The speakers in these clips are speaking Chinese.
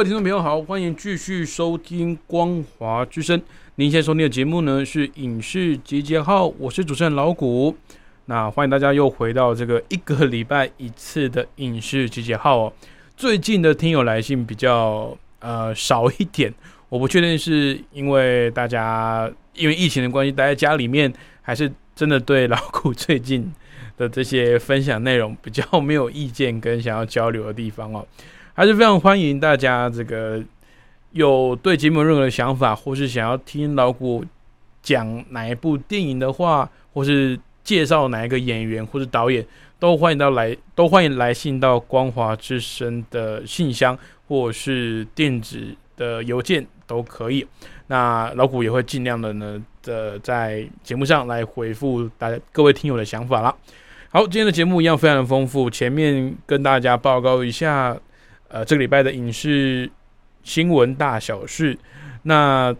位听众朋友好，欢迎继续收听《光华之声》。您现在收听的节目呢是《影视集结号》，我是主持人老谷。那欢迎大家又回到这个一个礼拜一次的《影视集结号》哦。最近的听友来信比较呃少一点，我不确定是因为大家因为疫情的关系待在家里面，还是真的对老谷最近的这些分享内容比较没有意见跟想要交流的地方哦。还是非常欢迎大家，这个有对节目任何的想法，或是想要听老谷讲哪一部电影的话，或是介绍哪一个演员或是导演，都欢迎到来，都欢迎来信到光华之声的信箱，或是电子的邮件都可以。那老谷也会尽量的呢，的在节目上来回复大家各位听友的想法啦。好，今天的节目一样非常的丰富，前面跟大家报告一下。呃，这个礼拜的影视新闻大小事，那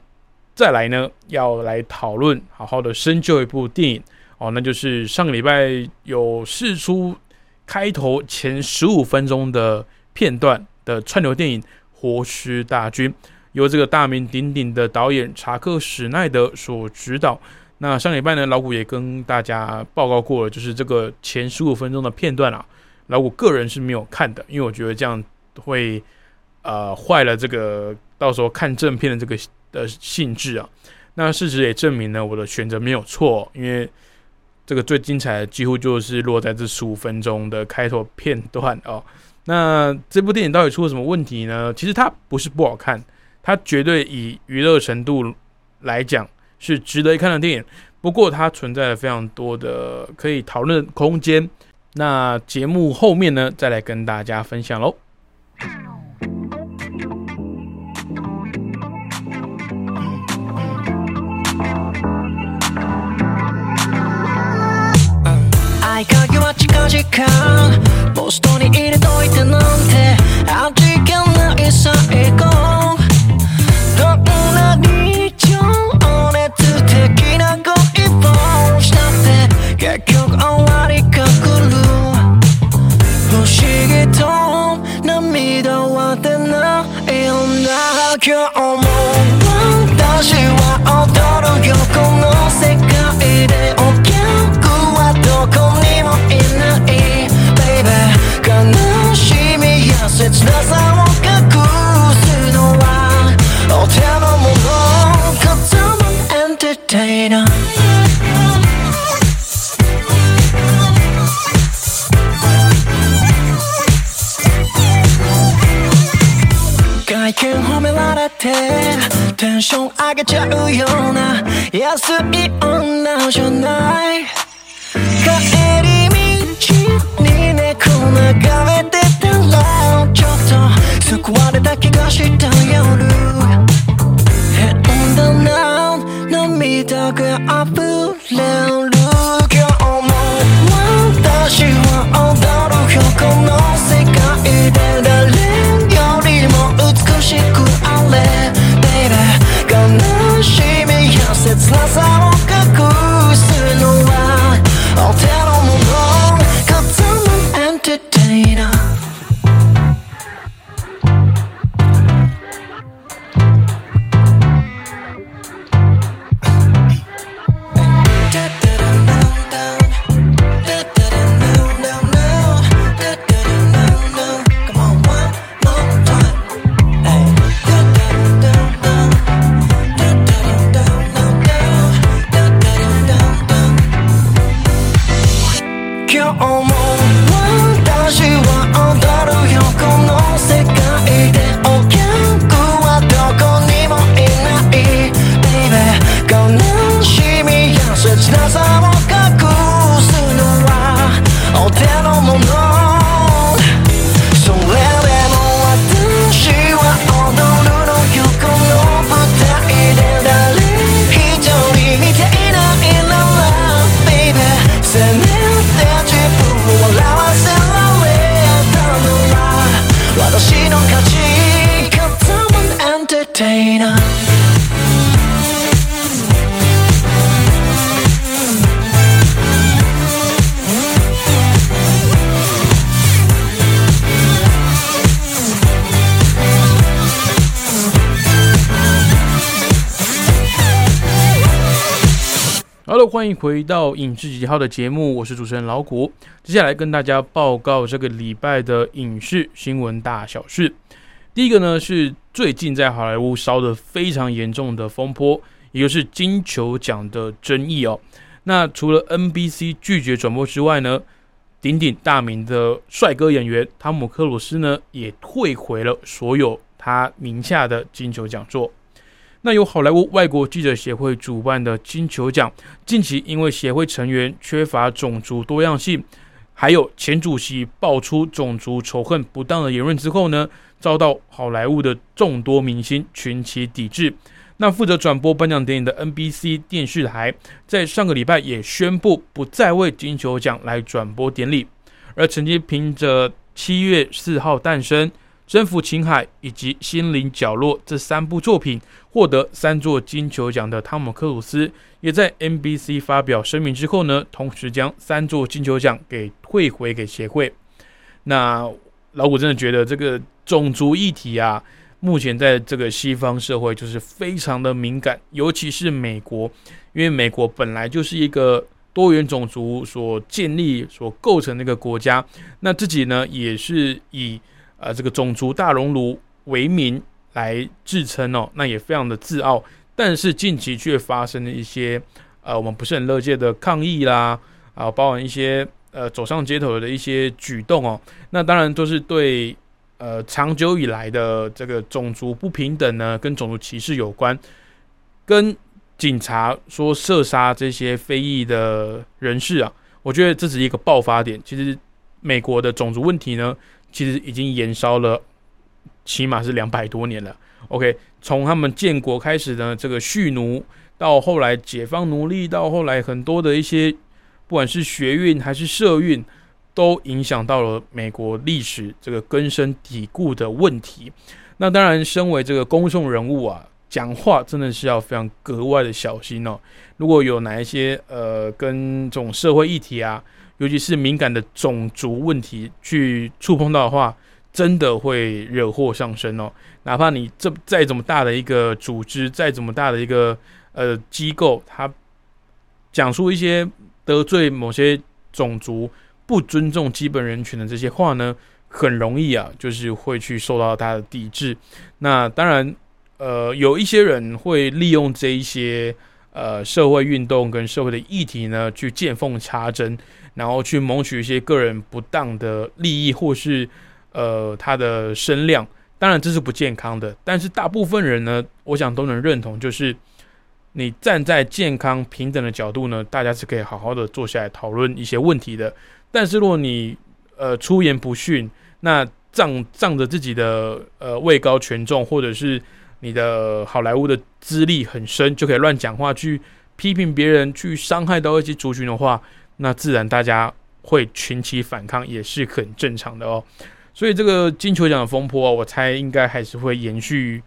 再来呢，要来讨论，好好的深究一部电影哦，那就是上个礼拜有试出开头前十五分钟的片段的串流电影《活尸大军》，由这个大名鼎鼎的导演查克史奈德所指导。那上礼拜呢，老谷也跟大家报告过了，就是这个前十五分钟的片段啊，老谷个人是没有看的，因为我觉得这样。会呃坏了这个到时候看正片的这个的性质啊。那事实也证明呢，我的选择没有错，因为这个最精彩的几乎就是落在这十五分钟的开头片段哦。那这部电影到底出了什么问题呢？其实它不是不好看，它绝对以娱乐程度来讲是值得一看的电影。不过它存在了非常多的可以讨论空间。那节目后面呢，再来跟大家分享喽。合鍵は近々ポストに入れといてなんて味気ない最後どんなに情熱的な恋をしたって結局終わ涙は出ない。ような今日も私は踊るよこの世界でお客はどこにもいない Baby 悲しみや切なさを隠すのはお手の物 Cause I'm an entertainer 外見褒められてテンション上げちゃうような安い女じゃない。帰り道に猫眺欢迎回到影视几号的节目，我是主持人老谷。接下来跟大家报告这个礼拜的影视新闻大小事。第一个呢是最近在好莱坞烧得非常严重的风波，也就是金球奖的争议哦。那除了 NBC 拒绝转播之外呢，鼎鼎大名的帅哥演员汤姆克鲁斯呢也退回了所有他名下的金球奖座。那由好莱坞外国记者协会主办的金球奖，近期因为协会成员缺乏种族多样性，还有前主席爆出种族仇恨不当的言论之后呢，遭到好莱坞的众多明星群起抵制。那负责转播颁奖典礼的 NBC 电视台，在上个礼拜也宣布不再为金球奖来转播典礼，而曾经凭着七月四号诞生。征服青海以及心灵角落这三部作品获得三座金球奖的汤姆克鲁斯，也在 NBC 发表声明之后呢，同时将三座金球奖给退回给协会。那老古真的觉得这个种族议题啊，目前在这个西方社会就是非常的敏感，尤其是美国，因为美国本来就是一个多元种族所建立、所构成的一个国家，那自己呢也是以。呃，这个种族大熔炉为名来自称哦，那也非常的自傲。但是近期却发生了一些呃，我们不是很乐见的抗议啦，啊，包含一些呃走上街头的一些举动哦。那当然都是对呃长久以来的这个种族不平等呢，跟种族歧视有关。跟警察说射杀这些非裔的人士啊，我觉得这是一个爆发点。其实美国的种族问题呢。其实已经延烧了，起码是两百多年了。OK，从他们建国开始呢，这个蓄奴，到后来解放奴隶，到后来很多的一些，不管是学运还是社运，都影响到了美国历史这个根深蒂固的问题。那当然，身为这个公众人物啊，讲话真的是要非常格外的小心哦。如果有哪一些呃，跟这种社会议题啊。尤其是敏感的种族问题去触碰到的话，真的会惹祸上身哦。哪怕你这再怎么大的一个组织，再怎么大的一个呃机构，它讲出一些得罪某些种族、不尊重基本人权的这些话呢，很容易啊，就是会去受到他的抵制。那当然，呃，有一些人会利用这一些呃社会运动跟社会的议题呢，去见缝插针。然后去谋取一些个人不当的利益，或是呃他的声量，当然这是不健康的。但是大部分人呢，我想都能认同，就是你站在健康平等的角度呢，大家是可以好好的坐下来讨论一些问题的。但是如果你呃出言不逊，那仗仗着自己的呃位高权重，或者是你的好莱坞的资历很深，就可以乱讲话去批评别人，去伤害到一些族群的话。那自然大家会群起反抗，也是很正常的哦。所以这个金球奖的风波，我猜应该还是会延续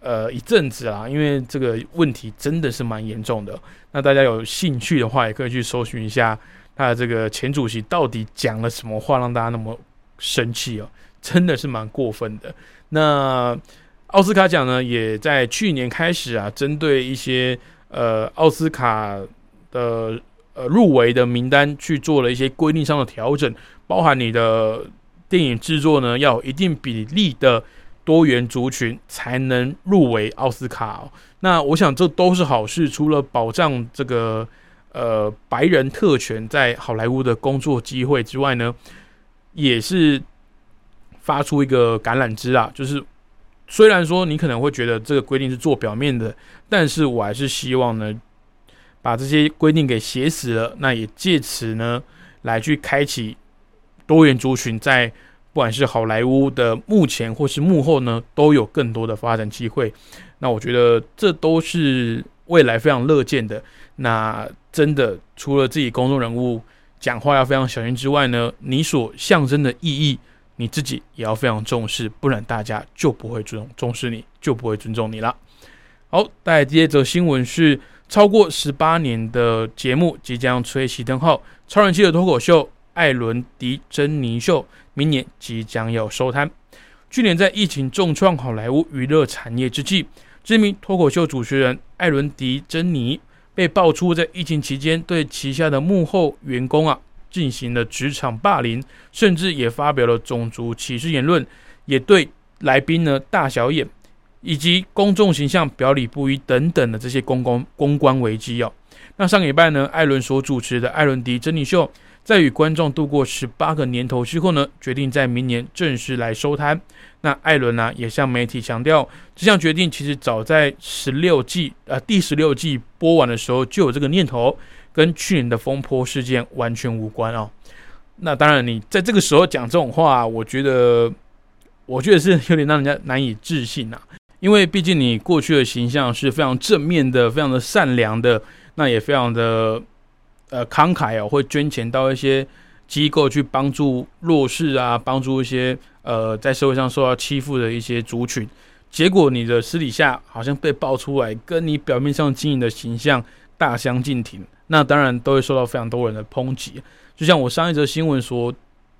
呃一阵子啦，因为这个问题真的是蛮严重的。那大家有兴趣的话，也可以去搜寻一下他的这个前主席到底讲了什么话，让大家那么生气哦，真的是蛮过分的。那奥斯卡奖呢，也在去年开始啊，针对一些呃奥斯卡的。呃，入围的名单去做了一些规定上的调整，包含你的电影制作呢要有一定比例的多元族群才能入围奥斯卡。那我想这都是好事，除了保障这个呃白人特权在好莱坞的工作机会之外呢，也是发出一个橄榄枝啊，就是虽然说你可能会觉得这个规定是做表面的，但是我还是希望呢。把这些规定给写死了，那也借此呢，来去开启多元族群在不管是好莱坞的目前或是幕后呢，都有更多的发展机会。那我觉得这都是未来非常乐见的。那真的除了自己公众人物讲话要非常小心之外呢，你所象征的意义，你自己也要非常重视，不然大家就不会尊重重视你，就不会尊重你了。好，带来第二则新闻是。超过十八年的节目即将吹熄灯号，超人气的脱口秀《艾伦迪珍妮秀》明年即将要收摊。去年在疫情重创好莱坞娱乐产业之际，知名脱口秀主持人艾伦迪珍妮被爆出在疫情期间对旗下的幕后员工啊进行了职场霸凌，甚至也发表了种族歧视言论，也对来宾呢大小眼，以及公众形象表里不一等等的这些公关公关危机哦。那上礼拜呢，艾伦所主持的艾伦迪珍妮秀，在与观众度过十八个年头之后呢，决定在明年正式来收摊。那艾伦呢，也向媒体强调，这项决定其实早在十六季呃第十六季播完的时候就有这个念头，跟去年的风波事件完全无关哦。那当然，你在这个时候讲这种话，我觉得，我觉得是有点让人家难以置信呐。因为毕竟你过去的形象是非常正面的，非常的善良的。那也非常的呃慷慨哦，会捐钱到一些机构去帮助弱势啊，帮助一些呃在社会上受到欺负的一些族群。结果你的私底下好像被爆出来，跟你表面上经营的形象大相径庭，那当然都会受到非常多人的抨击。就像我上一则新闻所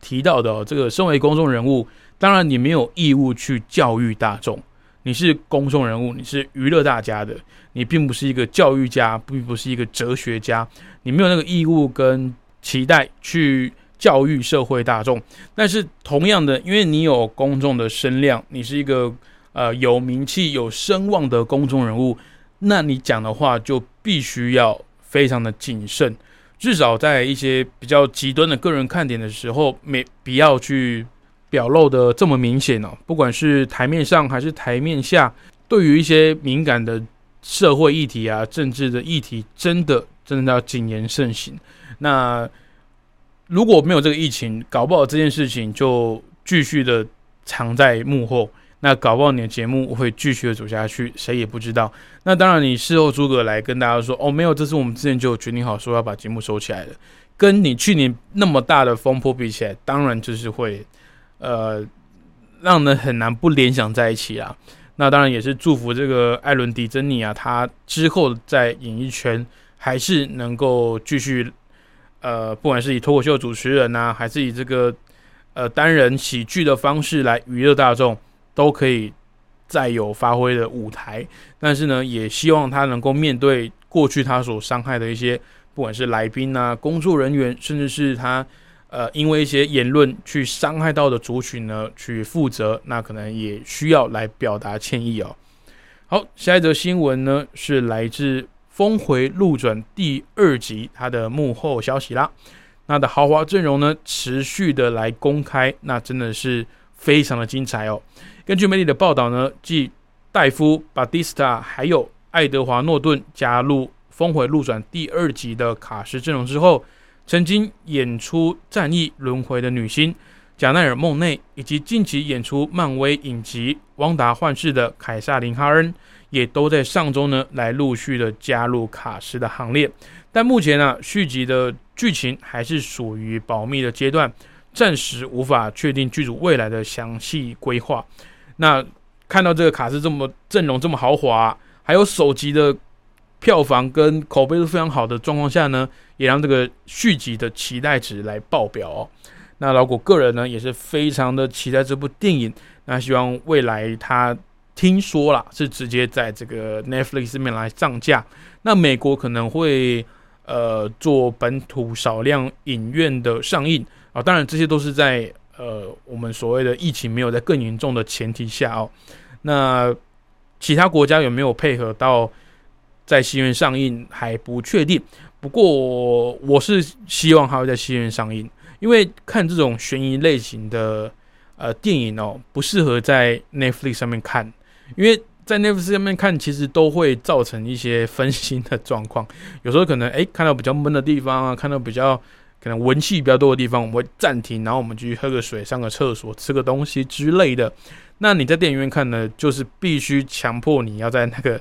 提到的，这个身为公众人物，当然你没有义务去教育大众。你是公众人物，你是娱乐大家的，你并不是一个教育家，并不是一个哲学家，你没有那个义务跟期待去教育社会大众。但是同样的，因为你有公众的声量，你是一个呃有名气、有声望的公众人物，那你讲的话就必须要非常的谨慎，至少在一些比较极端的个人看点的时候，没必要去。表露的这么明显哦，不管是台面上还是台面下，对于一些敏感的社会议题啊、政治的议题，真的真的要谨言慎行。那如果没有这个疫情，搞不好这件事情就继续的藏在幕后，那搞不好你的节目会继续的走下去，谁也不知道。那当然，你事后诸葛来跟大家说，哦，没有，这是我们之前就决定好说要把节目收起来的，跟你去年那么大的风波比起来，当然就是会。呃，让人很难不联想在一起啊。那当然也是祝福这个艾伦迪珍妮啊，他之后在演艺圈还是能够继续，呃，不管是以脱口秀主持人呐，还是以这个呃单人喜剧的方式来娱乐大众，都可以再有发挥的舞台。但是呢，也希望他能够面对过去他所伤害的一些，不管是来宾啊、工作人员，甚至是他。呃，因为一些言论去伤害到的族群呢，去负责，那可能也需要来表达歉意哦。好，下一则新闻呢是来自《峰回路转》第二集它的幕后消息啦。那的豪华阵容呢持续的来公开，那真的是非常的精彩哦。根据媒体的报道呢，继戴夫·巴蒂斯塔还有爱德华·诺顿加入《峰回路转》第二集的卡斯阵容之后。曾经演出《战役轮回》的女星贾奈尔·梦内，以及近期演出漫威影集《汪达幻视》的凯撒琳·哈恩，也都在上周呢来陆续的加入卡斯的行列。但目前呢，续集的剧情还是属于保密的阶段，暂时无法确定剧组未来的详细规划。那看到这个卡斯这么阵容这么豪华，还有首集的。票房跟口碑都非常好的状况下呢，也让这个续集的期待值来爆表哦。那老谷个人呢也是非常的期待这部电影，那希望未来他听说了是直接在这个 Netflix 上面来上架，那美国可能会呃做本土少量影院的上映啊，当然这些都是在呃我们所谓的疫情没有在更严重的前提下哦。那其他国家有没有配合到？在戏院上映还不确定，不过我是希望它会在戏院上映，因为看这种悬疑类型的呃电影哦，不适合在 Netflix 上面看，因为在 Netflix 上面看其实都会造成一些分心的状况，有时候可能诶看到比较闷的地方啊，看到比较可能文气比较多的地方，我们会暂停，然后我们去喝个水、上个厕所、吃个东西之类的。那你在电影院看呢，就是必须强迫你要在那个。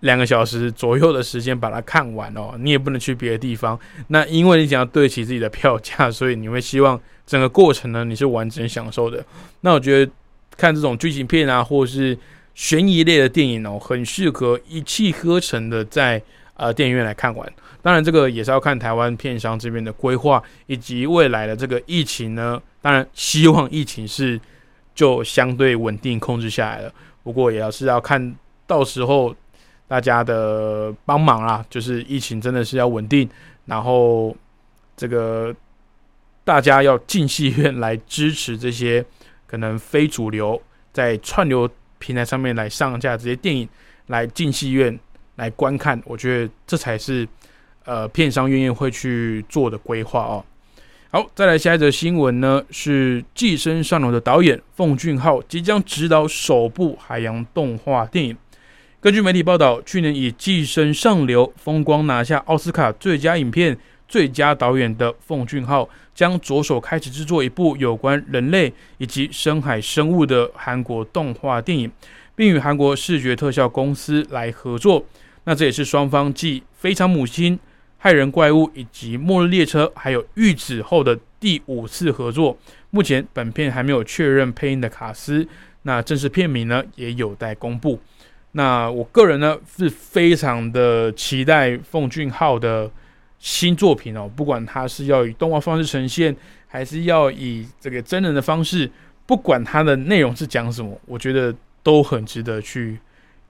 两个小时左右的时间把它看完哦，你也不能去别的地方。那因为你想要对齐自己的票价，所以你会希望整个过程呢你是完整享受的。那我觉得看这种剧情片啊，或是悬疑类的电影哦，很适合一气呵成的在呃电影院来看完。当然，这个也是要看台湾片商这边的规划以及未来的这个疫情呢。当然，希望疫情是就相对稳定控制下来了。不过，也要是要看到时候。大家的帮忙啦，就是疫情真的是要稳定，然后这个大家要进戏院来支持这些可能非主流在串流平台上面来上架这些电影，来进戏院来观看，我觉得这才是呃片商愿意会去做的规划哦。好，再来下一则新闻呢，是《寄生上流》的导演奉俊昊即将执导首部海洋动画电影。根据媒体报道，去年以《寄生上流》风光拿下奥斯卡最佳影片、最佳导演的奉俊昊，将着手开始制作一部有关人类以及深海生物的韩国动画电影，并与韩国视觉特效公司来合作。那这也是双方继《非常母亲》。害人怪物以及末日列车，还有玉子后的第五次合作。目前本片还没有确认配音的卡司，那正式片名呢也有待公布。那我个人呢是非常的期待奉俊昊的新作品哦，不管他是要以动画方式呈现，还是要以这个真人的方式，不管他的内容是讲什么，我觉得都很值得去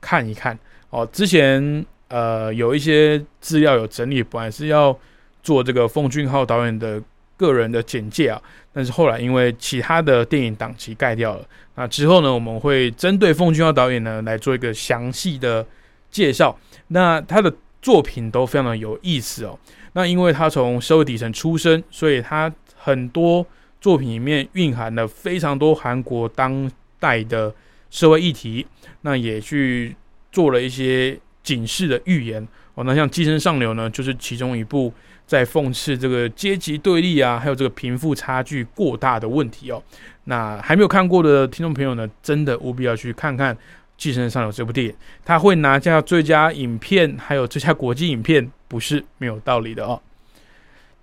看一看哦。之前。呃，有一些资料有整理，本来是要做这个奉俊昊导演的个人的简介啊，但是后来因为其他的电影档期盖掉了。那之后呢，我们会针对奉俊昊导演呢来做一个详细的介绍。那他的作品都非常的有意思哦。那因为他从社会底层出身，所以他很多作品里面蕴含了非常多韩国当代的社会议题，那也去做了一些。警示的预言哦，那像《寄生上流》呢，就是其中一部在讽刺这个阶级对立啊，还有这个贫富差距过大的问题哦。那还没有看过的听众朋友呢，真的务必要去看看《寄生上流》这部电影，他会拿下最佳影片，还有最佳国际影片，不是没有道理的哦。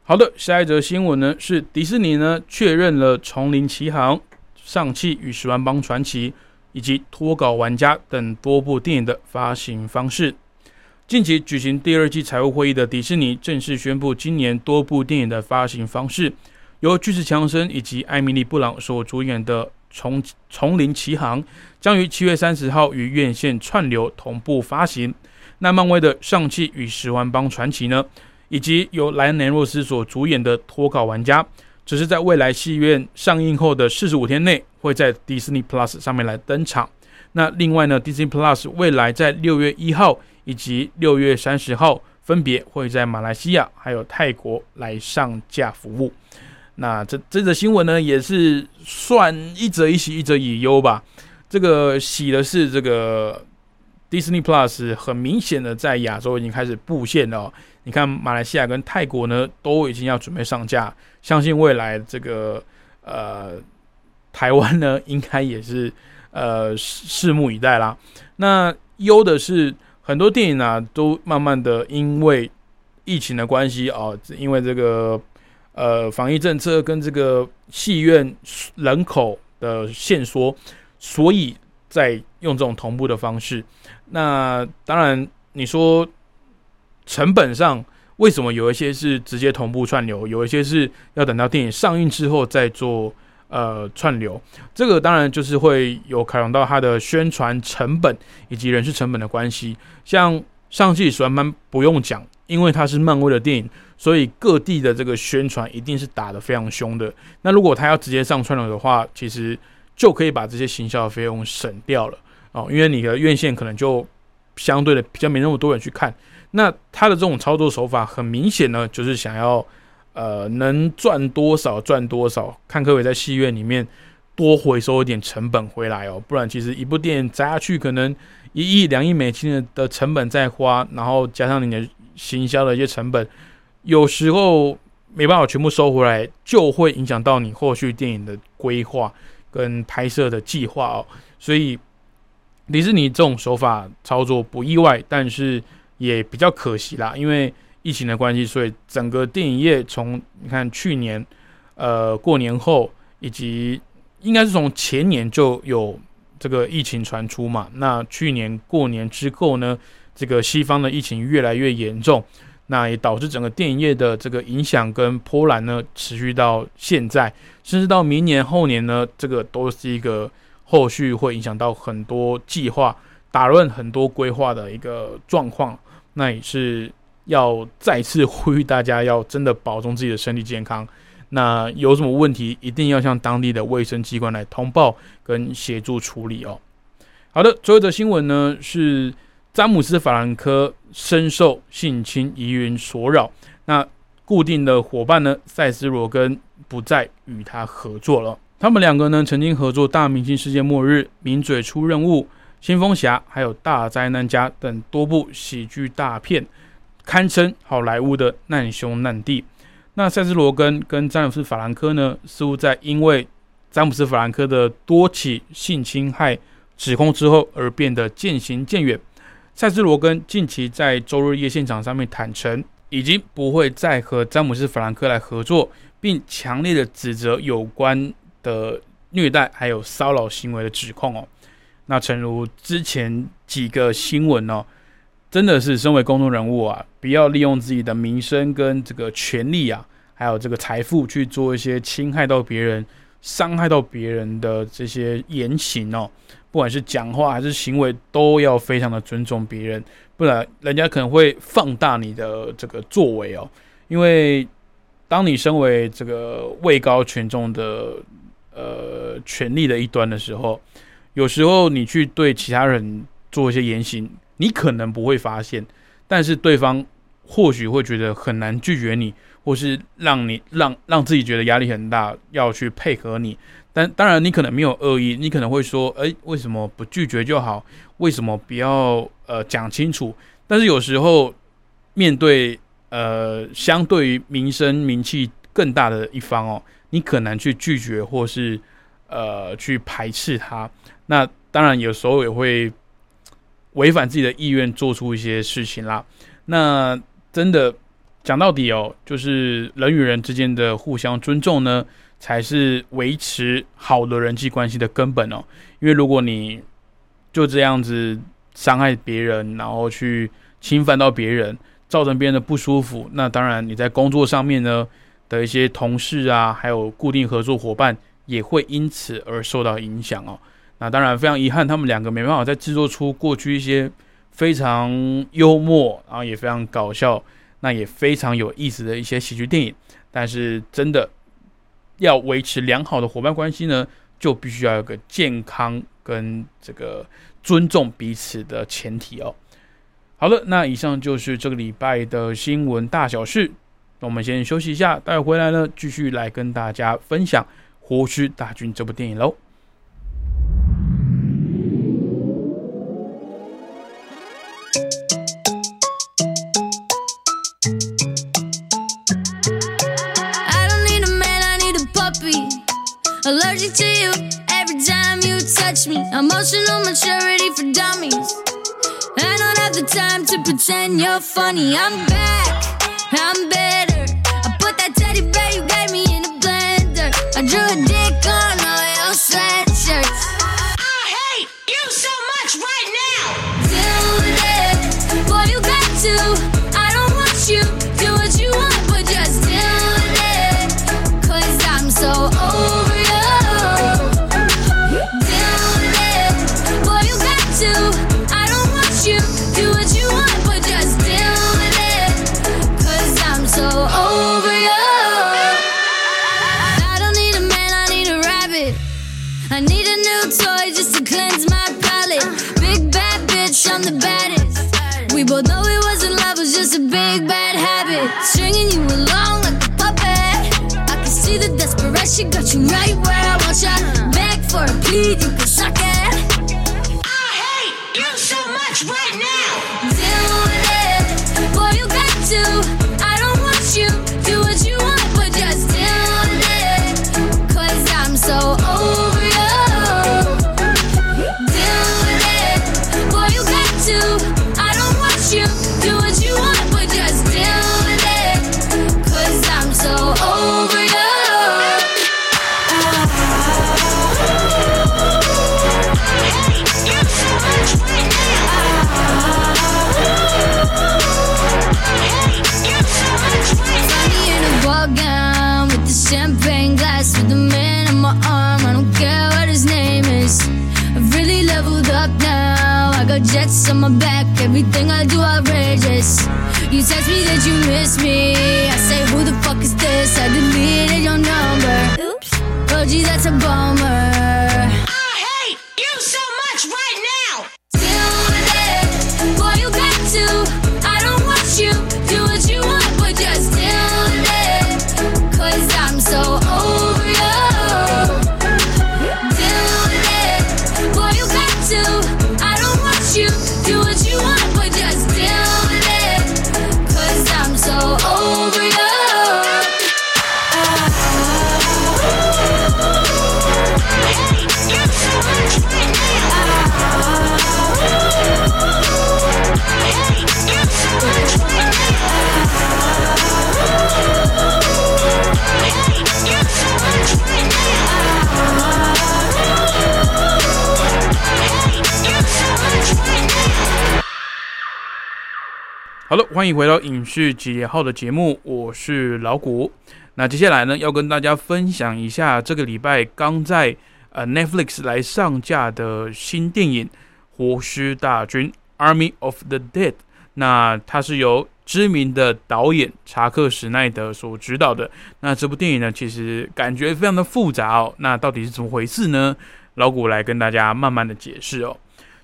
好的，下一则新闻呢，是迪士尼呢确认了《丛林奇航》《上汽与十万帮传奇》。以及脱稿玩家等多部电影的发行方式。近期举行第二季财务会议的迪士尼正式宣布，今年多部电影的发行方式由巨石强森以及艾米丽布朗所主演的《丛丛林奇航》将于七月三十号与院线串流同步发行。那漫威的《上汽与十万帮传奇》呢，以及由莱恩·雷诺斯所主演的《脱稿玩家》。只是在未来戏院上映后的四十五天内，会在迪士尼 Plus 上面来登场。那另外呢，DC Plus 未来在六月一号以及六月三十号，分别会在马来西亚还有泰国来上架服务。那这这则新闻呢，也是算一则以喜，一则以忧吧。这个喜的是，这个 Disney Plus 很明显的在亚洲已经开始布线了。你看，马来西亚跟泰国呢，都已经要准备上架。相信未来这个呃，台湾呢，应该也是呃，拭目以待啦。那忧的是，很多电影啊，都慢慢的因为疫情的关系啊，因为这个呃防疫政策跟这个戏院人口的限缩，所以在用这种同步的方式。那当然，你说。成本上，为什么有一些是直接同步串流，有一些是要等到电影上映之后再做呃串流？这个当然就是会有考量到它的宣传成本以及人事成本的关系。像上季《十万班》不用讲，因为它是漫威的电影，所以各地的这个宣传一定是打得非常凶的。那如果他要直接上串流的话，其实就可以把这些行销费用省掉了哦，因为你的院线可能就相对的比较没那么多人去看。那他的这种操作手法很明显呢，就是想要，呃，能赚多少赚多少，看可不可以在戏院里面多回收一点成本回来哦。不然，其实一部电影砸下去，可能一亿两亿美金的的成本在花，然后加上你的行销的一些成本，有时候没办法全部收回来，就会影响到你后续电影的规划跟拍摄的计划哦。所以，迪士尼这种手法操作不意外，但是。也比较可惜啦，因为疫情的关系，所以整个电影业从你看去年，呃，过年后以及应该是从前年就有这个疫情传出嘛。那去年过年之后呢，这个西方的疫情越来越严重，那也导致整个电影业的这个影响跟波澜呢持续到现在，甚至到明年后年呢，这个都是一个后续会影响到很多计划。打乱很多规划的一个状况。那也是要再次呼吁大家，要真的保重自己的身体健康。那有什么问题，一定要向当地的卫生机关来通报跟协助处理哦。好的，最后一则新闻呢是詹姆斯·法兰科深受性侵疑云所扰，那固定的伙伴呢塞斯·罗根不再与他合作了。他们两个呢曾经合作《大明星世界末日》《名嘴出任务》《新风侠》还有《大灾难家》等多部喜剧大片，堪称好莱坞的难兄难弟。那塞斯·罗根跟詹姆斯·法兰科呢，似乎在因为詹姆斯·法兰科的多起性侵害。指控之后而变得渐行渐远。塞斯·罗根近期在周日夜现场上面坦诚，已经不会再和詹姆斯·法兰克来合作，并强烈的指责有关的虐待还有骚扰行为的指控哦。那诚如之前几个新闻哦，真的是身为公众人物啊，不要利用自己的名声跟这个权利啊，还有这个财富去做一些侵害到别人、伤害到别人的这些言行哦。不管是讲话还是行为，都要非常的尊重别人，不然人家可能会放大你的这个作为哦。因为当你身为这个位高权重的呃权力的一端的时候，有时候你去对其他人做一些言行，你可能不会发现，但是对方或许会觉得很难拒绝你，或是让你让让自己觉得压力很大，要去配合你。但当然，你可能没有恶意，你可能会说：“哎，为什么不拒绝就好？为什么不要呃讲清楚？”但是有时候面对呃相对于名声名气更大的一方哦，你可能去拒绝或是呃去排斥他。那当然有时候也会违反自己的意愿做出一些事情啦。那真的讲到底哦，就是人与人之间的互相尊重呢。才是维持好的人际关系的根本哦。因为如果你就这样子伤害别人，然后去侵犯到别人，造成别人的不舒服，那当然你在工作上面呢的一些同事啊，还有固定合作伙伴也会因此而受到影响哦。那当然非常遗憾，他们两个没办法再制作出过去一些非常幽默，然后也非常搞笑，那也非常有意思的一些喜剧电影。但是真的。要维持良好的伙伴关系呢，就必须要有个健康跟这个尊重彼此的前提哦。好了，那以上就是这个礼拜的新闻大小事。那我们先休息一下，待会回来呢，继续来跟大家分享《活尸大军》这部电影喽。Allergic to you every time you touch me. Emotional maturity for dummies. I don't have the time to pretend you're funny. I'm back, I'm better. I put that teddy bear you gave me in a blender. I drew a dick on desperation got you right where I want ya. Beg for a plea, you can suck it. I hate you so much right now. On my back, everything I do outrageous. You text me that you miss me. I say, Who the fuck is this? I deleted your number. Oops. Oh, gee, that's a bummer. 好了，欢迎回到影视集结号的节目，我是老谷。那接下来呢，要跟大家分享一下这个礼拜刚在呃 Netflix 来上架的新电影《活尸大军》（Army of the Dead）。那它是由知名的导演查克·史奈德所执导的。那这部电影呢，其实感觉非常的复杂哦。那到底是怎么回事呢？老谷来跟大家慢慢的解释哦。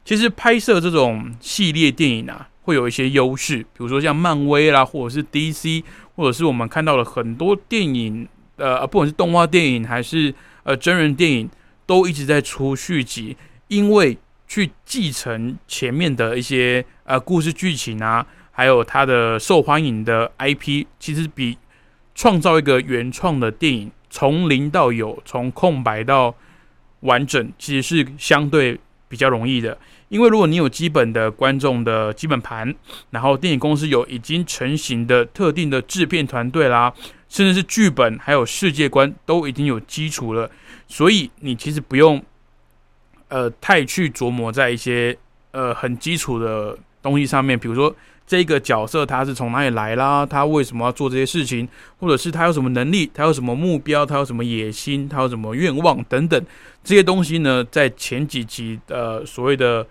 其实拍摄这种系列电影啊，会有一些优势，比如说像漫威啦，或者是 DC，或者是我们看到了很多电影，呃，不管是动画电影还是呃真人电影，都一直在出续集，因为去继承前面的一些呃故事剧情啊，还有它的受欢迎的 IP，其实比创造一个原创的电影从零到有，从空白到完整，其实是相对比较容易的。因为如果你有基本的观众的基本盘，然后电影公司有已经成型的特定的制片团队啦，甚至是剧本还有世界观都已经有基础了，所以你其实不用呃太去琢磨在一些呃很基础的东西上面，比如说这个角色他是从哪里来啦，他为什么要做这些事情，或者是他有什么能力，他有什么目标，他有什么野心，他有什么愿望等等这些东西呢，在前几集呃所谓的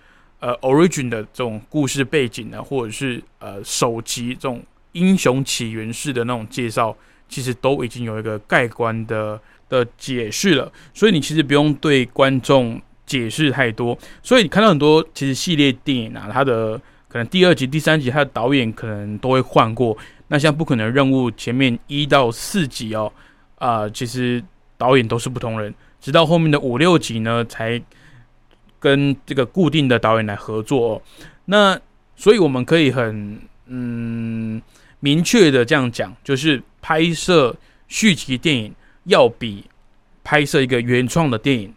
呃 origin 的这种故事背景呢，或者是呃首集这种英雄起源式的那种介绍，其实都已经有一个盖棺的的解释了，所以你其实不用对观众解释太多。所以你看到很多其实系列电影啊，它的可能第二集、第三集，它的导演可能都会换过。那像《不可能任务》前面一到四集哦，啊、其实导演都是不同人，直到后面的五六集呢，才跟这个固定的导演来合作、哦。那所以我们可以很嗯明确的这样讲，就是拍摄续集电影要比拍摄一个原创的电影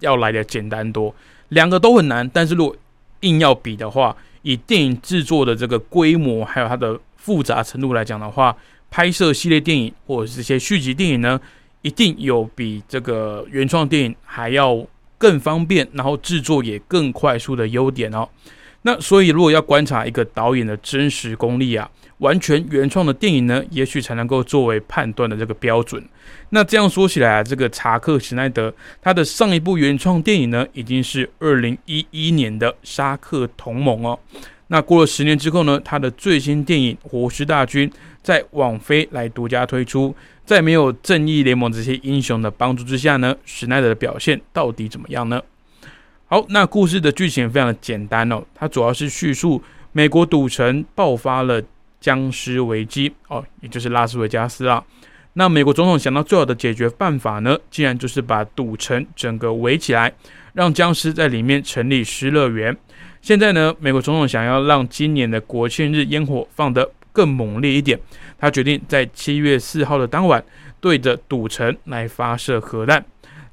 要来的简单多。两个都很难，但是如果硬要比的话，以电影制作的这个规模还有它的复杂程度来讲的话，拍摄系列电影或者是这些续集电影呢，一定有比这个原创电影还要更方便，然后制作也更快速的优点哦。那所以，如果要观察一个导演的真实功力啊，完全原创的电影呢，也许才能够作为判断的这个标准。那这样说起来啊，这个查克·史奈德他的上一部原创电影呢，已经是二零一一年的《沙克同盟》哦。那过了十年之后呢，他的最新电影《活尸大军》在网飞来独家推出，在没有正义联盟这些英雄的帮助之下呢，史奈德的表现到底怎么样呢？好，那故事的剧情非常的简单哦，它主要是叙述美国赌城爆发了僵尸危机哦，也就是拉斯维加斯啊。那美国总统想到最好的解决办法呢，竟然就是把赌城整个围起来，让僵尸在里面成立失乐园。现在呢，美国总统想要让今年的国庆日烟火放得更猛烈一点，他决定在七月四号的当晚对着赌城来发射核弹。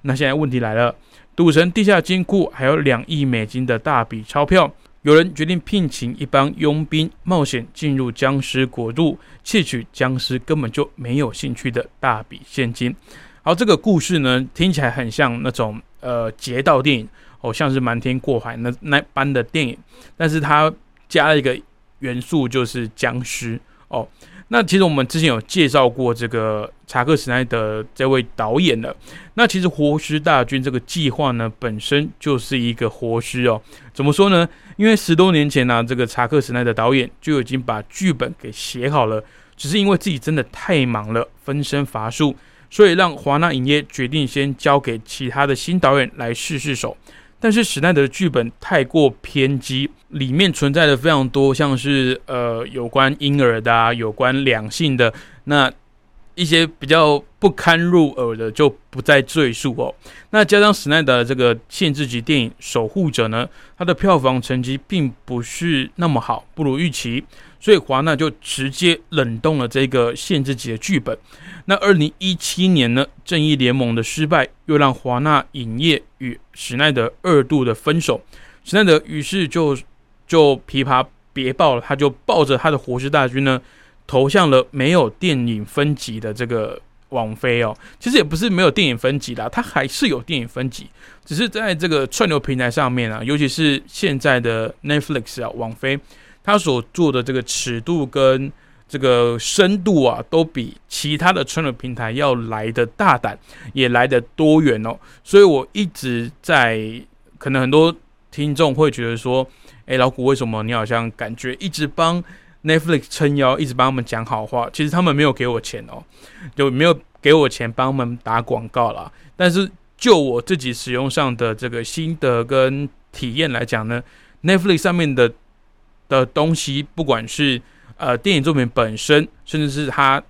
那现在问题来了，赌城地下金库还有两亿美金的大笔钞票，有人决定聘请一帮佣兵冒险进入僵尸国度，窃取僵尸根本就没有兴趣的大笔现金。好，这个故事呢，听起来很像那种呃劫盗电影，哦，像是瞒天过海那那般的电影，但是它加了一个元素，就是僵尸哦。那其实我们之前有介绍过这个查克·史奈德这位导演了。那其实《活尸大军》这个计划呢，本身就是一个活尸哦。怎么说呢？因为十多年前呢、这个查克·史奈德导演就已经把剧本给写好了，只是因为自己真的太忙了，分身乏术，所以让华纳影业决定先交给其他的新导演来试试手。但是史奈德的剧本太过偏激，里面存在的非常多，像是呃有关婴儿的啊，有关两性的，那一些比较不堪入耳的就不再赘述哦。那加上史奈德的这个限制级电影《守护者》呢，它的票房成绩并不是那么好，不如预期，所以华纳就直接冷冻了这个限制级的剧本。那二零一七年呢，《正义联盟》的失败又让华纳影业与史奈德二度的分手。史奈德于是就就琵琶别抱了，他就抱着他的活尸大军呢，投向了没有电影分级的这个网飞哦。其实也不是没有电影分级啦，它还是有电影分级，只是在这个串流平台上面啊，尤其是现在的 Netflix 啊，网飞它所做的这个尺度跟这个深度啊，都比其他的串流平台要来的大胆，也来的多元哦。所以我一直在，可能很多听众会觉得说，诶，老古为什么你好像感觉一直帮 Netflix 撑腰，一直帮他们讲好话？其实他们没有给我钱哦，就没有给我钱帮他们打广告啦。但是就我自己使用上的这个心得跟体验来讲呢，Netflix 上面的的东西，不管是呃电影作品本身，甚至是它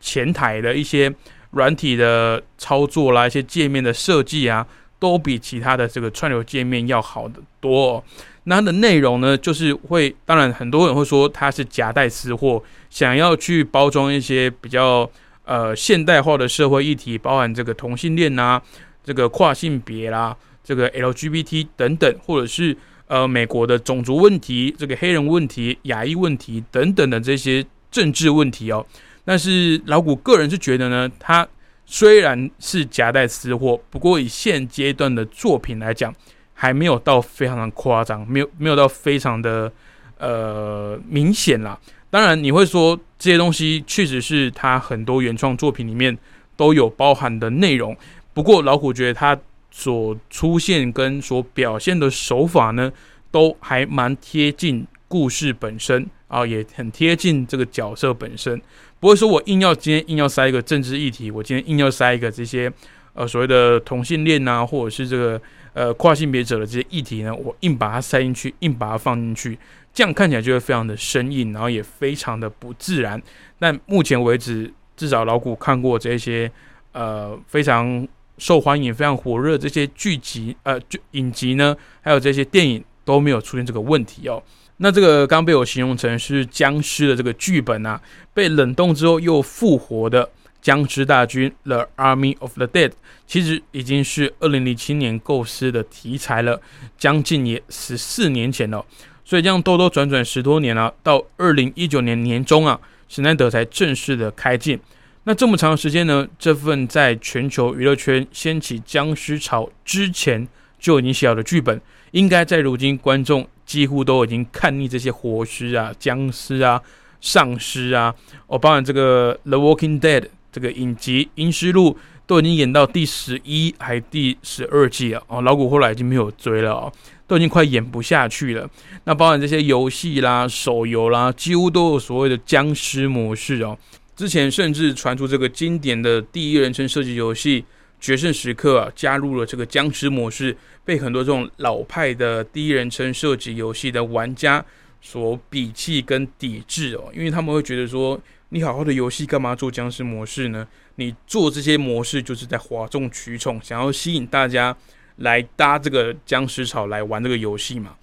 前台的一些软体的操作啦，一些界面的设计啊，都比其他的这个串流界面要好得多、哦。那它的内容呢，就是会，当然很多人会说它是夹带私货，想要去包装一些比较呃现代化的社会议题，包含这个同性恋啊，这个跨性别啦，这个 LGBT 等等，或者是呃美国的种族问题、这个黑人问题、亚裔问题等等的这些政治问题哦。但是老谷个人是觉得呢，他虽然是夹带私货，不过以现阶段的作品来讲，还没有到非常的夸张，没有没有到非常的呃明显啦。当然，你会说这些东西确实是他很多原创作品里面都有包含的内容。不过，老虎觉得他所出现跟所表现的手法呢，都还蛮贴近故事本身啊，也很贴近这个角色本身。不会说我硬要今天硬要塞一个政治议题，我今天硬要塞一个这些呃所谓的同性恋啊，或者是这个呃跨性别者的这些议题呢，我硬把它塞进去，硬把它放进去，这样看起来就会非常的生硬，然后也非常的不自然。但目前为止，至少老谷看过这些呃非常受欢迎、非常火热这些剧集呃剧影集呢，还有这些电影都没有出现这个问题哦。那这个刚被我形容成是僵尸的这个剧本啊，被冷冻之后又复活的僵尸大军 The Army of the Dead，其实已经是二零零七年构思的题材了，将近也十四年前了。所以这样兜兜转转十多年了、到二零一九年年中啊，史奈德才正式的开镜。那这么长的时间呢，这份在全球娱乐圈掀起僵尸潮之前就已经写好的剧本，应该在如今观众几乎都已经看腻这些活尸啊、僵尸啊、丧尸啊，哦，包含这个《The Walking Dead》这个影集《阴尸路》都已经演到第十一还第十二季了哦，老古后来已经没有追了哦，都已经快演不下去了。那包含这些游戏啦、手游啦，几乎都有所谓的僵尸模式哦。之前甚至传出这个经典的第一人称射击游戏《决胜时刻》啊，加入了这个僵尸模式，被很多这种老派的第一人称射击游戏的玩家所鄙弃跟抵制哦，因为他们会觉得说，你好好的游戏干嘛做僵尸模式呢？你做这些模式就是在哗众取宠，想要吸引大家来搭这个僵尸潮来玩这个游戏嘛。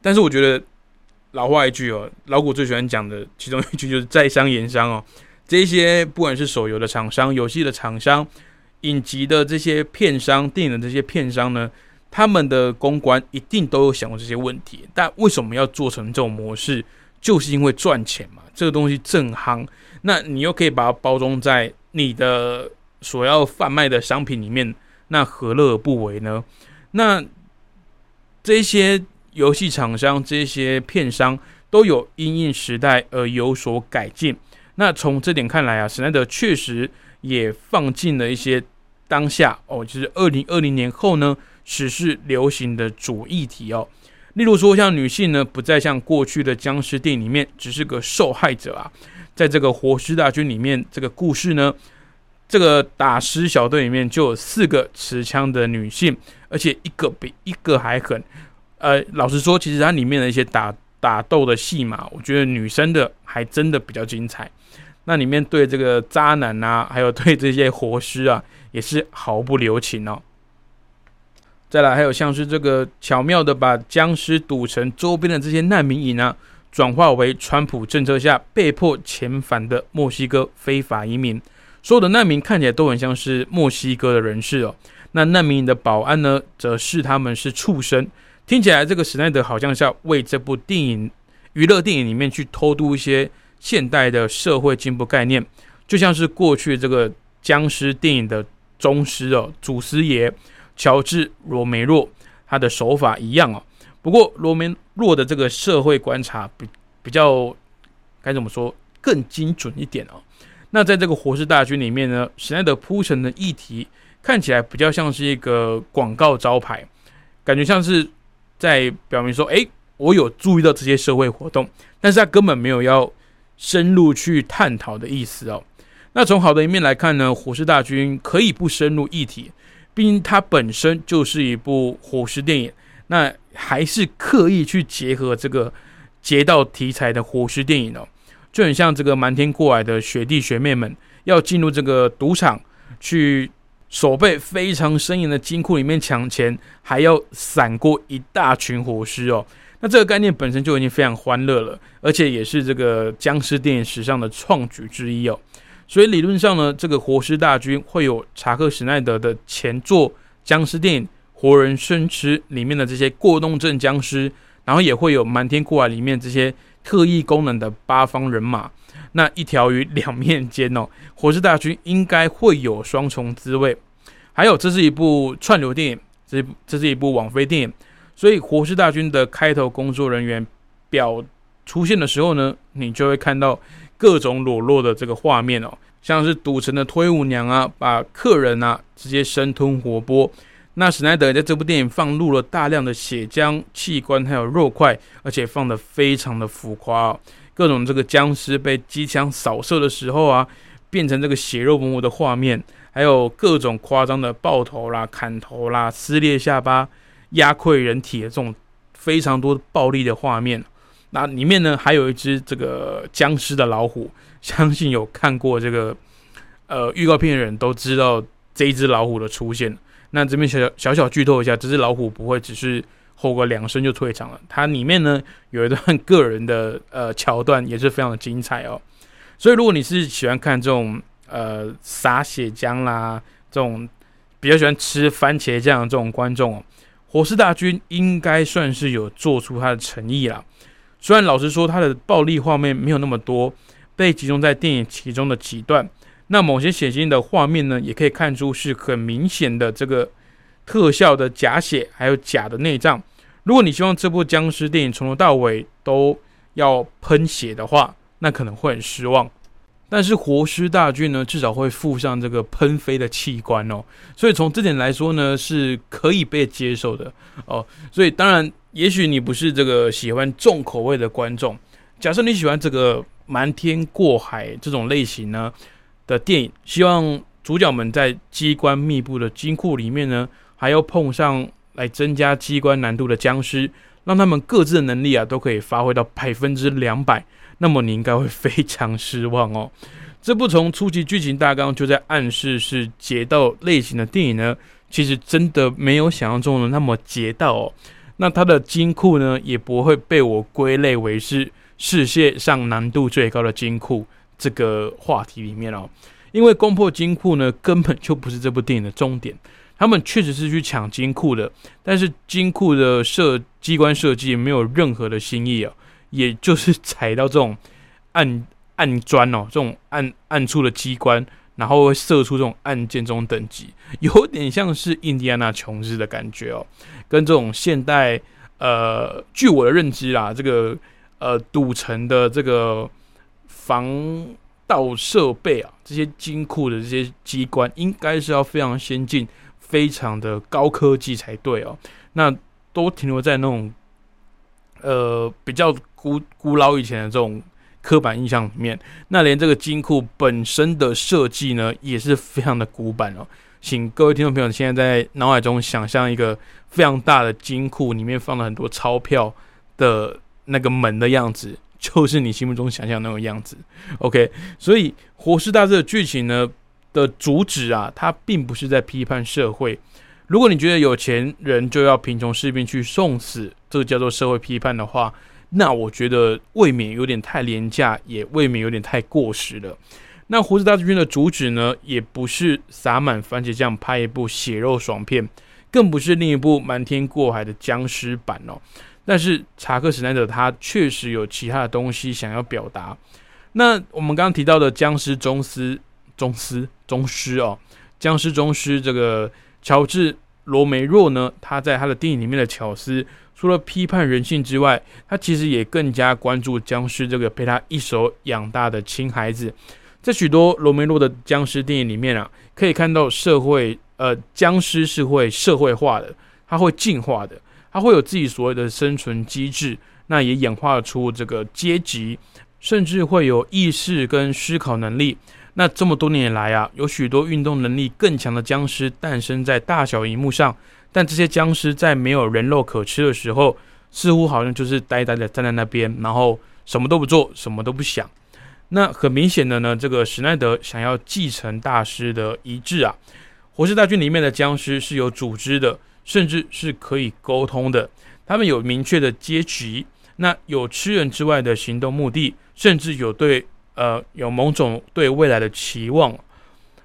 但是我觉得老话一句哦，老古最喜欢讲的其中一句就是在商言商哦。这些不管是手游的厂商、游戏的厂商、影集的这些片商、电影的这些片商呢，他们的公关一定都有想过这些问题。但为什么要做成这种模式？就是因为赚钱嘛，这个东西正夯。那你又可以把它包装在你的所要贩卖的商品里面，那何乐而不为呢？那这些游戏厂商、这些片商都有因应时代而有所改进。那从这点看来啊，史奈德确实也放进了一些当下哦，就是二零二零年后呢，时事流行的主议题哦。例如说，像女性呢，不再像过去的僵尸电影里面只是个受害者啊，在这个活尸大军里面，这个故事呢，这个打尸小队里面就有四个持枪的女性，而且一个比一个还狠。呃，老实说，其实它里面的一些打打斗的戏码，我觉得女生的还真的比较精彩。那里面对这个渣男啊，还有对这些活尸啊，也是毫不留情哦。再来，还有像是这个巧妙的把僵尸赌城周边的这些难民营啊，转化为川普政策下被迫遣返的墨西哥非法移民。所有的难民看起来都很像是墨西哥的人士哦。那难民营的保安呢，则视他们是畜生。听起来，这个史奈德好像是要为这部电影娱乐电影里面去偷渡一些现代的社会进步概念，就像是过去这个僵尸电影的宗师哦，祖师爷乔治·罗梅洛他的手法一样哦。不过罗梅洛的这个社会观察比比较该怎么说更精准一点哦。那在这个活尸大军里面呢，史奈德铺陈的议题看起来比较像是一个广告招牌，感觉像是。在表明说，哎，我有注意到这些社会活动，但是他根本没有要深入去探讨的意思哦。那从好的一面来看呢，《火尸大军》可以不深入议题，毕竟它本身就是一部火尸电影，那还是刻意去结合这个劫道题材的火尸电影哦，就很像这个瞒天过海的学弟学妹们要进入这个赌场去。手背非常森严的金库里面抢钱，还要闪过一大群活尸哦。那这个概念本身就已经非常欢乐了，而且也是这个僵尸电影史上的创举之一哦。所以理论上呢，这个活尸大军会有查克·史奈德的前作僵尸电影《活人生吃》里面的这些过动症僵尸，然后也会有《瞒天过海》里面这些特异功能的八方人马。那一条鱼两面煎哦，火势大军应该会有双重滋味。还有，这是一部串流电影，这这是一部网飞电影，所以火势大军的开头工作人员表出现的时候呢，你就会看到各种裸露的这个画面哦，像是赌城的推舞娘啊，把客人啊直接生吞活剥。那史奈德在这部电影放入了大量的血浆、器官还有肉块，而且放的非常的浮夸哦。各种这个僵尸被机枪扫射的时候啊，变成这个血肉模糊的画面，还有各种夸张的爆头啦、砍头啦、撕裂下巴、压溃人体的这种非常多暴力的画面。那里面呢，还有一只这个僵尸的老虎，相信有看过这个呃预告片的人都知道这一只老虎的出现。那这边小小小剧透一下，这只老虎不会只是。吼个两声就退场了。它里面呢有一段个人的呃桥段，也是非常的精彩哦。所以如果你是喜欢看这种呃撒血浆啦，这种比较喜欢吃番茄酱的这种观众哦，《火势大军》应该算是有做出它的诚意啦。虽然老实说，它的暴力画面没有那么多，被集中在电影其中的几段。那某些血腥的画面呢，也可以看出是很明显的这个。特效的假血，还有假的内脏。如果你希望这部僵尸电影从头到尾都要喷血的话，那可能会很失望。但是活尸大军呢，至少会附上这个喷飞的器官哦，所以从这点来说呢，是可以被接受的哦。所以当然，也许你不是这个喜欢重口味的观众。假设你喜欢这个瞒天过海这种类型呢的电影，希望主角们在机关密布的金库里面呢。还要碰上来增加机关难度的僵尸，让他们各自的能力啊都可以发挥到百分之两百，那么你应该会非常失望哦。这部从初级剧情大纲就在暗示是劫道类型的电影呢，其实真的没有想象中的那么劫道哦。那它的金库呢，也不会被我归类为是世界上难度最高的金库这个话题里面哦，因为攻破金库呢，根本就不是这部电影的重点。他们确实是去抢金库的，但是金库的设机关设计没有任何的新意啊，也就是踩到这种暗 暗砖哦，这种暗暗处的机关，然后会射出这种按键这种等级，有点像是印第安纳琼斯的感觉哦，跟这种现代呃，据我的认知啦，这个呃赌城的这个防道设备啊，这些金库的这些机关，应该是要非常先进、非常的高科技才对哦。那都停留在那种呃比较古古老以前的这种刻板印象里面。那连这个金库本身的设计呢，也是非常的古板哦。请各位听众朋友现在在脑海中想象一个非常大的金库，里面放了很多钞票的那个门的样子，就是你心目中想象那种样子。OK，所以《活尸大志》的剧情呢的主旨啊，它并不是在批判社会。如果你觉得有钱人就要贫穷士兵去送死，这个叫做社会批判的话，那我觉得未免有点太廉价，也未免有点太过时了。那《胡子大将军》的主旨呢，也不是撒满番茄酱拍一部血肉爽片，更不是另一部瞒天过海的僵尸版哦。但是查克·史奈德他确实有其他的东西想要表达。那我们刚刚提到的僵尸宗师、宗师、宗师哦，僵尸宗师这个乔治·罗梅若呢，他在他的电影里面的巧思，除了批判人性之外，他其实也更加关注僵尸这个被他一手养大的亲孩子。在许多罗梅洛的僵尸电影里面啊，可以看到社会呃僵尸是会社会化的，它会进化的，它会有自己所谓的生存机制，那也演化出这个阶级，甚至会有意识跟思考能力。那这么多年来啊，有许多运动能力更强的僵尸诞生在大小荧幕上，但这些僵尸在没有人肉可吃的时候，似乎好像就是呆呆的站在那边，然后什么都不做，什么都不想。那很明显的呢，这个史奈德想要继承大师的遗志啊。活尸大军里面的僵尸是有组织的，甚至是可以沟通的。他们有明确的阶级，那有吃人之外的行动目的，甚至有对呃有某种对未来的期望。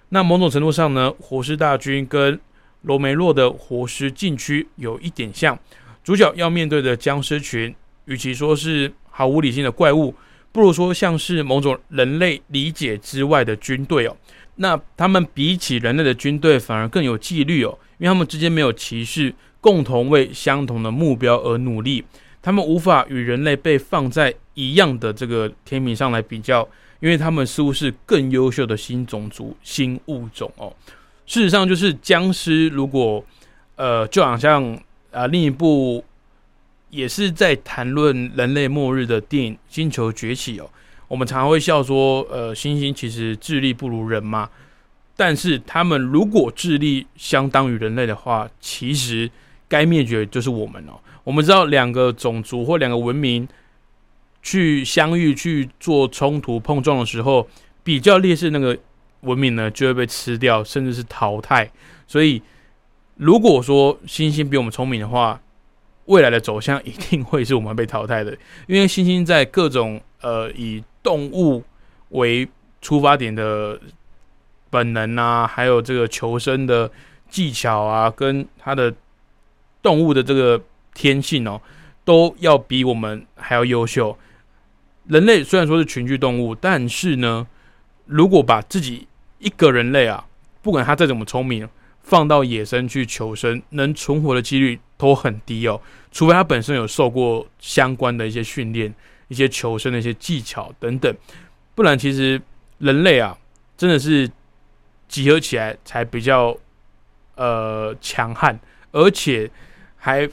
那某种程度上呢，活尸大军跟罗梅洛的活尸禁区有一点像。主角要面对的僵尸群，与其说是毫无理性的怪物。不如说像是某种人类理解之外的军队哦，那他们比起人类的军队反而更有纪律哦，因为他们之间没有歧视，共同为相同的目标而努力。他们无法与人类被放在一样的这个天平上来比较，因为他们似乎是更优秀的新种族、新物种哦。事实上，就是僵尸，如果呃，就好像啊另一部。也是在谈论人类末日的电影《星球崛起》哦。我们常常会笑说，呃，猩猩其实智力不如人嘛。但是他们如果智力相当于人类的话，其实该灭绝就是我们哦。我们知道，两个种族或两个文明去相遇、去做冲突、碰撞的时候，比较劣势那个文明呢，就会被吃掉，甚至是淘汰。所以，如果说猩猩比我们聪明的话，未来的走向一定会是我们被淘汰的，因为猩猩在各种呃以动物为出发点的本能啊，还有这个求生的技巧啊，跟它的动物的这个天性哦，都要比我们还要优秀。人类虽然说是群居动物，但是呢，如果把自己一个人类啊，不管他再怎么聪明，放到野生去求生，能存活的几率。都很低哦，除非他本身有受过相关的一些训练、一些求生的一些技巧等等，不然其实人类啊，真的是集合起来才比较呃强悍，而且还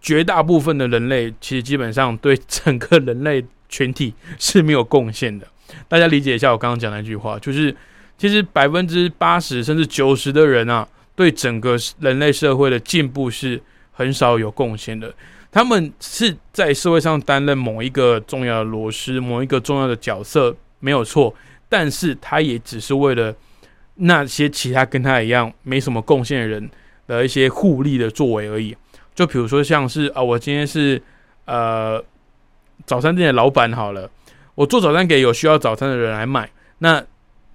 绝大部分的人类其实基本上对整个人类群体 是没有贡献的。大家理解一下我刚刚讲那句话，就是其实百分之八十甚至九十的人啊，对整个人类社会的进步是。很少有贡献的，他们是在社会上担任某一个重要的螺丝、某一个重要的角色，没有错。但是，他也只是为了那些其他跟他一样没什么贡献的人的一些互利的作为而已。就比如说，像是啊，我今天是呃早餐店的老板，好了，我做早餐给有需要早餐的人来买，那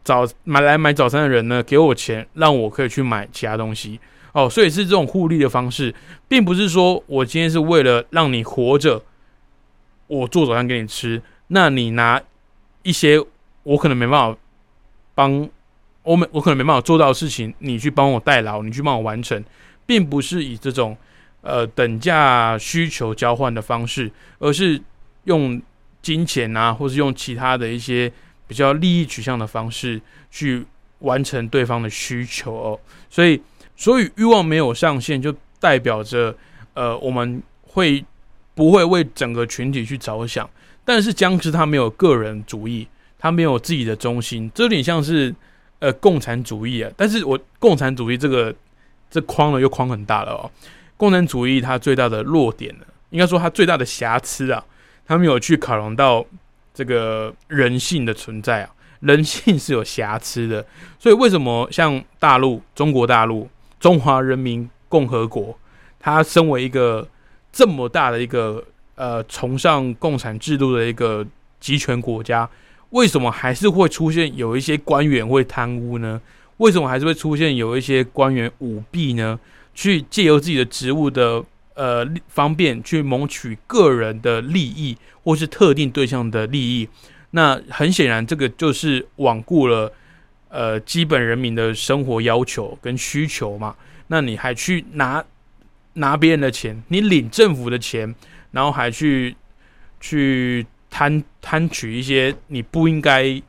早买来买早餐的人呢，给我钱，让我可以去买其他东西。哦，所以是这种互利的方式，并不是说我今天是为了让你活着，我做早餐给你吃，那你拿一些我可能没办法帮我没我可能没办法做到的事情，你去帮我代劳，你去帮我完成，并不是以这种呃等价需求交换的方式，而是用金钱啊，或是用其他的一些比较利益取向的方式去完成对方的需求哦。所以，所以欲望没有上限，就代表着呃，我们会不会为整个群体去着想？但是僵尸他没有个人主义，他没有自己的中心，这有点像是呃共产主义啊。但是我共产主义这个这框了又框很大了哦。共产主义它最大的弱点呢，应该说它最大的瑕疵啊，他们有去考量到这个人性的存在啊，人性是有瑕疵的。所以为什么像大陆、中国大陆、中华人民共和国，它身为一个这么大的一个呃崇尚共产制度的一个集权国家，为什么还是会出现有一些官员会贪污呢？为什么还是会出现有一些官员舞弊呢？去借由自己的职务的呃方便，去谋取个人的利益，或是特定对象的利益。那很显然，这个就是罔顾了呃基本人民的生活要求跟需求嘛。那你还去拿拿别人的钱，你领政府的钱，然后还去去贪贪取一些你不应该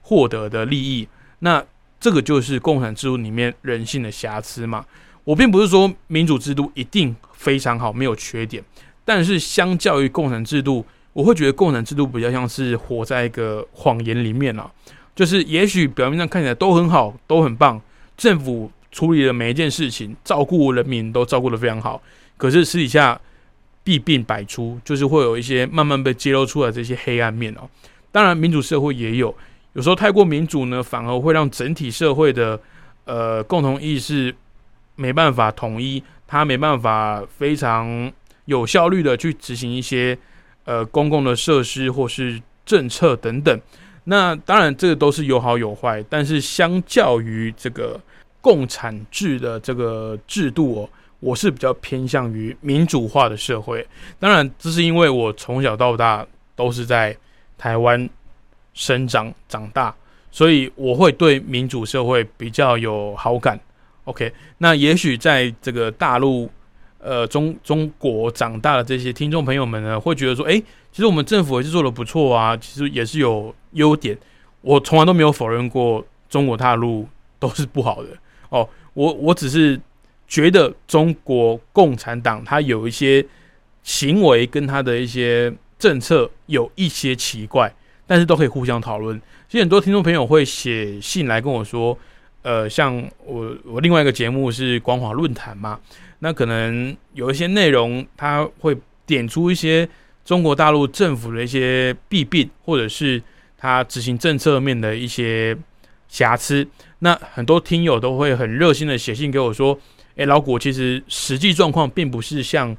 获得的利益，那这个就是共产制度里面人性的瑕疵嘛。我并不是说民主制度一定非常好，没有缺点，但是相较于共产制度，我会觉得共产制度比较像是活在一个谎言里面啊。就是也许表面上看起来都很好，都很棒，政府处理的每一件事情，照顾人民都照顾得非常好，可是私底下弊病百出，就是会有一些慢慢被揭露出来这些黑暗面哦。当然，民主社会也有，有时候太过民主呢，反而会让整体社会的呃共同意识没办法统一，它没办法非常有效率的去执行一些呃公共的设施或是政策等等。那当然，这个都是有好有坏，但是相较于这个共产制的这个制度哦，我是比较偏向于民主化的社会。当然，这是因为我从小到大都是在台湾生长长大，所以我会对民主社会比较有好感。OK，那也许在这个大陆，呃中中国长大的这些听众朋友们呢，会觉得说，诶，其实我们政府也是做的不错啊，其实也是有优点。我从来都没有否认过中国大陆都是不好的哦，我我只是觉得中国共产党它有一些行为跟它的一些政策有一些奇怪，但是都可以互相讨论。其实很多听众朋友会写信来跟我说。呃，像我我另外一个节目是光华论坛嘛，那可能有一些内容，它会点出一些中国大陆政府的一些弊病，或者是它执行政策面的一些瑕疵。那很多听友都会很热心的写信给我说：“诶，老谷，其实实际状况并不是像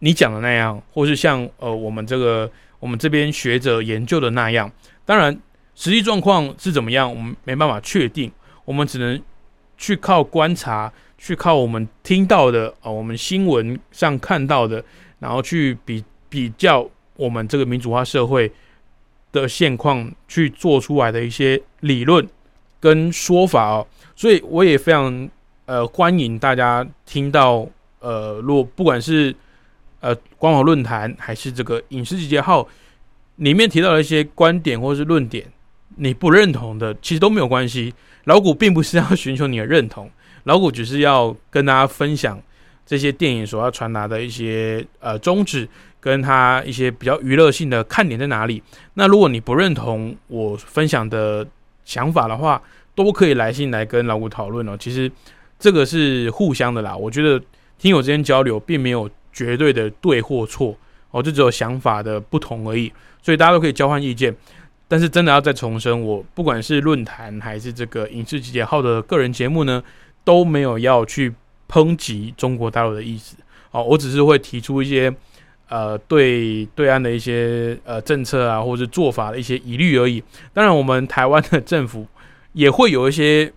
你讲的那样，或是像呃我们这个我们这边学者研究的那样。当然，实际状况是怎么样，我们没办法确定。”我们只能去靠观察，去靠我们听到的啊，我们新闻上看到的，然后去比比较我们这个民主化社会的现况，去做出来的一些理论跟说法哦。所以我也非常呃欢迎大家听到呃，如果不管是呃官网论坛还是这个影视集结号里面提到的一些观点或是论点，你不认同的，其实都没有关系。老谷并不是要寻求你的认同，老谷只是要跟大家分享这些电影所要传达的一些呃宗旨，跟他一些比较娱乐性的看点在哪里。那如果你不认同我分享的想法的话，都可以来信来跟老谷讨论哦。其实这个是互相的啦，我觉得听友之间交流并没有绝对的对或错哦，就只有想法的不同而已，所以大家都可以交换意见。但是真的要再重申，我不管是论坛还是这个影视集结号的个人节目呢，都没有要去抨击中国大陆的意思。哦，我只是会提出一些呃对对岸的一些呃政策啊，或者做法的一些疑虑而已。当然，我们台湾的政府也会有一些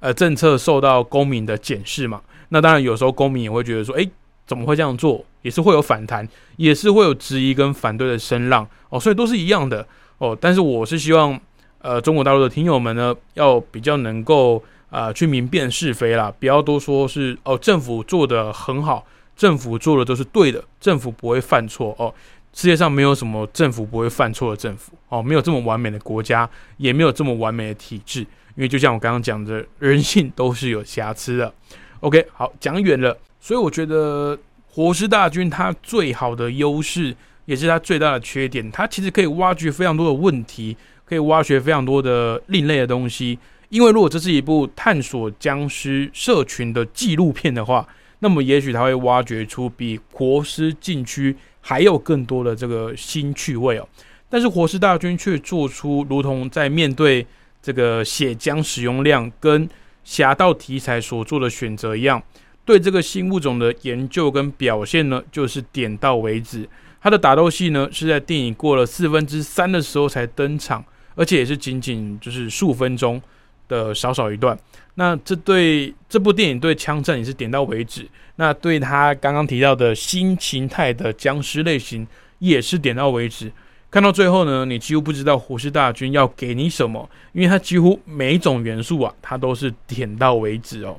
呃政策受到公民的检视嘛。那当然，有时候公民也会觉得说，诶，怎么会这样做？也是会有反弹，也是会有质疑跟反对的声浪。哦，所以都是一样的。哦，但是我是希望，呃，中国大陆的听友们呢，要比较能够啊去明辨是非啦，不要多说是哦，政府做的很好，政府做的都是对的，政府不会犯错哦。世界上没有什么政府不会犯错的政府哦，没有这么完美的国家，也没有这么完美的体制，因为就像我刚刚讲的，人性都是有瑕疵的。OK，好，讲远了，所以我觉得活尸大军它最好的优势，也是它最大的缺点，它其实可以挖掘非常多的问题，可以挖掘非常多的另类的东西。因为如果这是一部探索僵尸社群的纪录片的话，那么也许它会挖掘出比活尸禁区还有更多的这个新趣味哦。但是活尸大军却做出如同在面对这个血浆使用量跟侠盗题材所做的选择一样，对这个新物种的研究跟表现呢，就是点到为止。它的打斗戏呢，是在电影过了四分之三的时候才登场，而且也是仅仅就是数分钟的少少一段。那这对这部电影对枪战也是点到为止。那对他刚刚提到的新形态的僵尸类型也是点到为止。看到最后呢，你几乎不知道活尸大军要给你什么，因为它几乎每一种元素啊，它都是点到为止哦。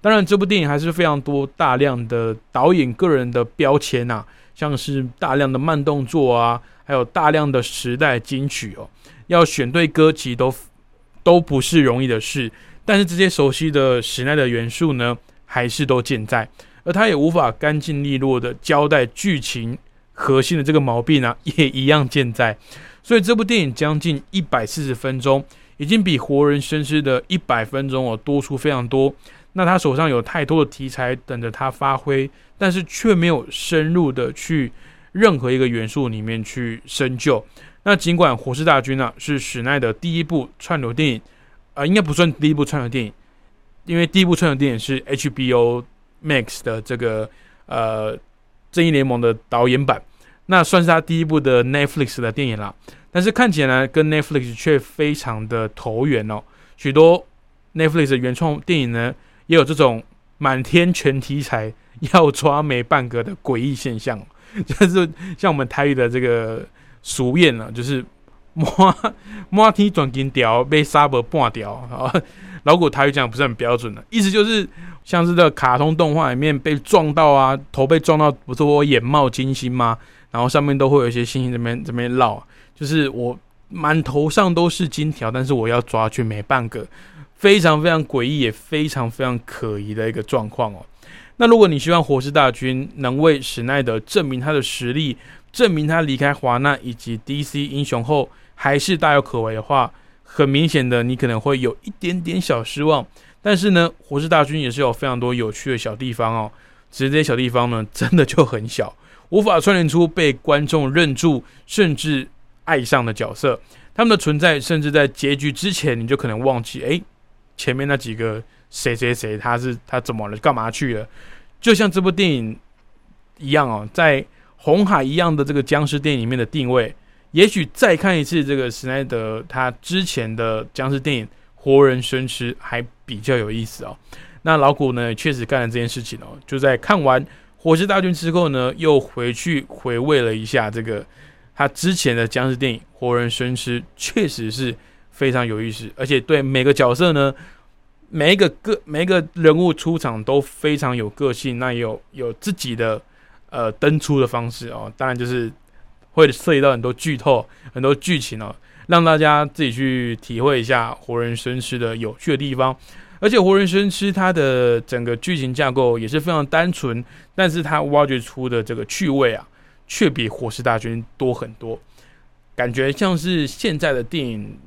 当然，这部电影还是非常多大量的导演个人的标签呐、像是大量的慢动作啊，还有大量的时代金曲哦，要选对歌其实都都不是容易的事。但是这些熟悉的时代的元素呢，还是都健在，而他也无法干净利落的交代剧情核心的这个毛病啊，也一样健在。所以这部电影将近一百四十分钟，已经比《活人生尸》的一百分钟哦多出非常多。那他手上有太多的题材等着他发挥，但是却没有深入的去任何一个元素里面去深究。那尽管《活尸大军》啊是史奈的第一部串流电影，啊、应该不算第一部串流电影，因为第一部串流电影是 HBO Max 的这个呃正义联盟的导演版，那算是他第一部的 Netflix 的电影啦。但是看起来跟 Netflix 却非常的投缘哦，许多 Netflix 原创电影呢，也有这种满天全题材要抓没半个的诡异现象，就是像我们台语的这个俗谚啊，就是摸摸天转金条被沙伯半条啊。老古台语讲不是很标准的，意思就是像是这个卡通动画里面被撞到啊，头被撞到，不是我眼冒金星吗？然后上面都会有一些星星这边这边绕，就是我满头上都是金条，但是我要抓却没半个，非常非常诡异，也非常非常可疑的一个状况哦。那如果你希望活尸大军能为史奈德证明他的实力，证明他离开华纳以及 DC 英雄后还是大有可为的话，很明显的你可能会有一点点小失望。但是呢，活尸大军也是有非常多有趣的小地方哦，只是这些小地方呢，真的就很小。无法串联出被观众认住甚至爱上的角色，他们的存在甚至在结局之前，你就可能忘记，诶，前面那几个谁谁谁他是他怎么了，干嘛去了？就像这部电影一样哦，在红海一样的这个僵尸电影里面的定位，也许再看一次这个史奈德他之前的僵尸电影《活人生吃》还比较有意思哦。那老古呢，确实干了这件事情哦，就在看完。火之大军之后呢，又回去回味了一下这个他之前的僵尸电影《活人生吃》，确实是非常有意思，而且对每个角色呢，每一个个每一个人物出场都非常有个性，那有有自己的呃登出的方式哦，当然就是会涉及到很多剧透、很多剧情哦，让大家自己去体会一下《活人生吃》的有趣的地方。而且《活人生吃》它的整个剧情架构也是非常单纯，但是它挖掘出的这个趣味啊，却比《活尸大军》多很多。感觉像是现在的电影，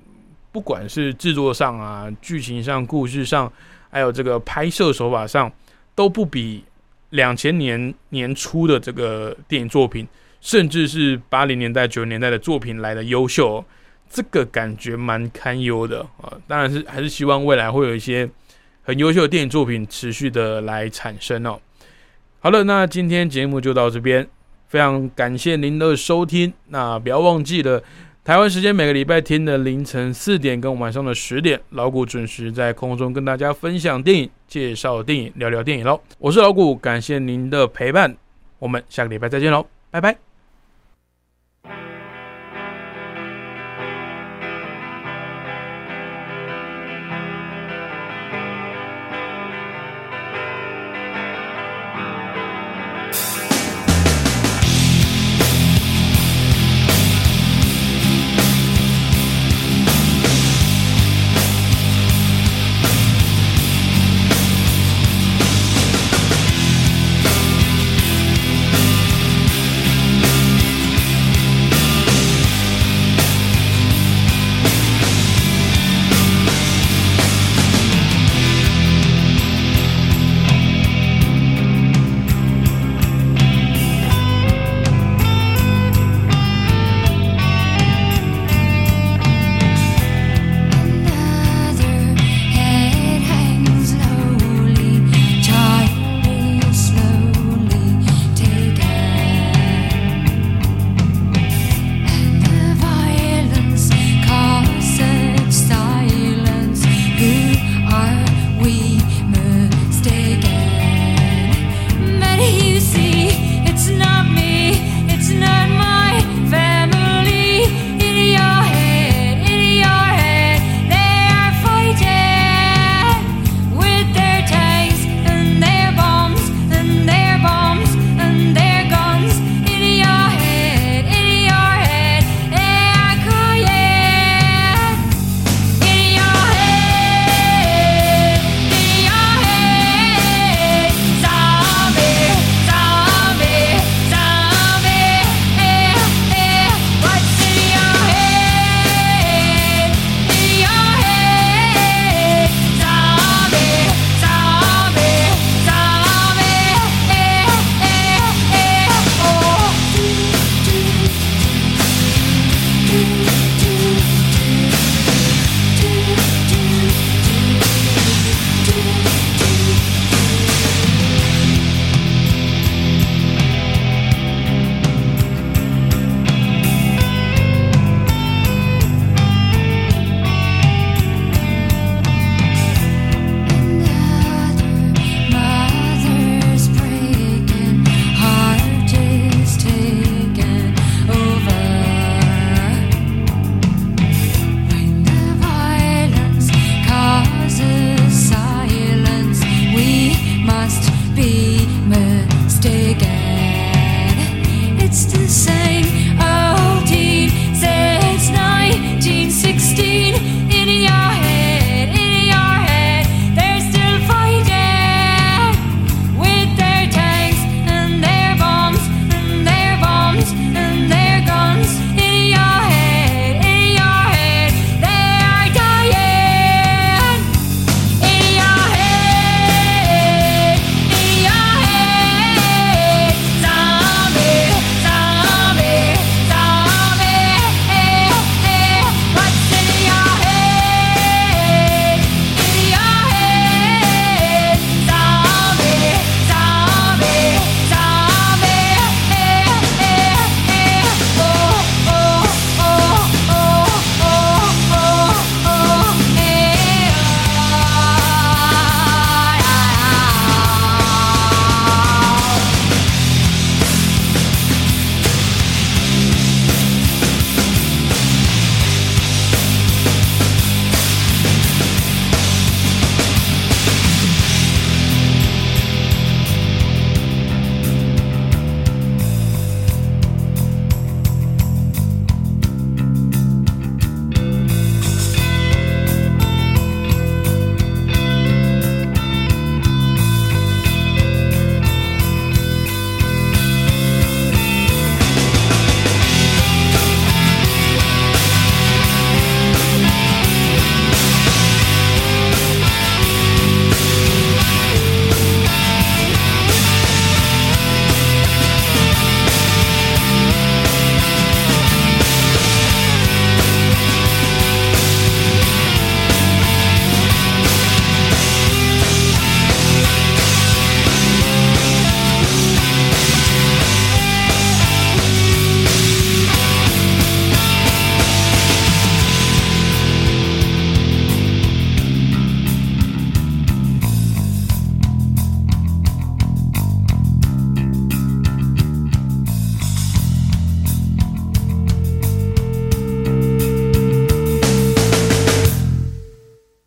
不管是制作上啊、剧情上、故事上，还有这个拍摄手法上，都不比两千年年初的这个电影作品，甚至是八零年代、九零年代的作品来的优秀。这个感觉蛮堪忧的啊！当然是还是希望未来会有一些很优秀的电影作品持续的来产生哦。好了，那今天节目就到这边，非常感谢您的收听。那不要忘记了，台湾时间每个礼拜天的凌晨四点跟晚上的十点，老谷准时在空中跟大家分享电影、介绍电影、聊聊电影喽。我是老谷，感谢您的陪伴，我们下个礼拜再见喽，拜拜。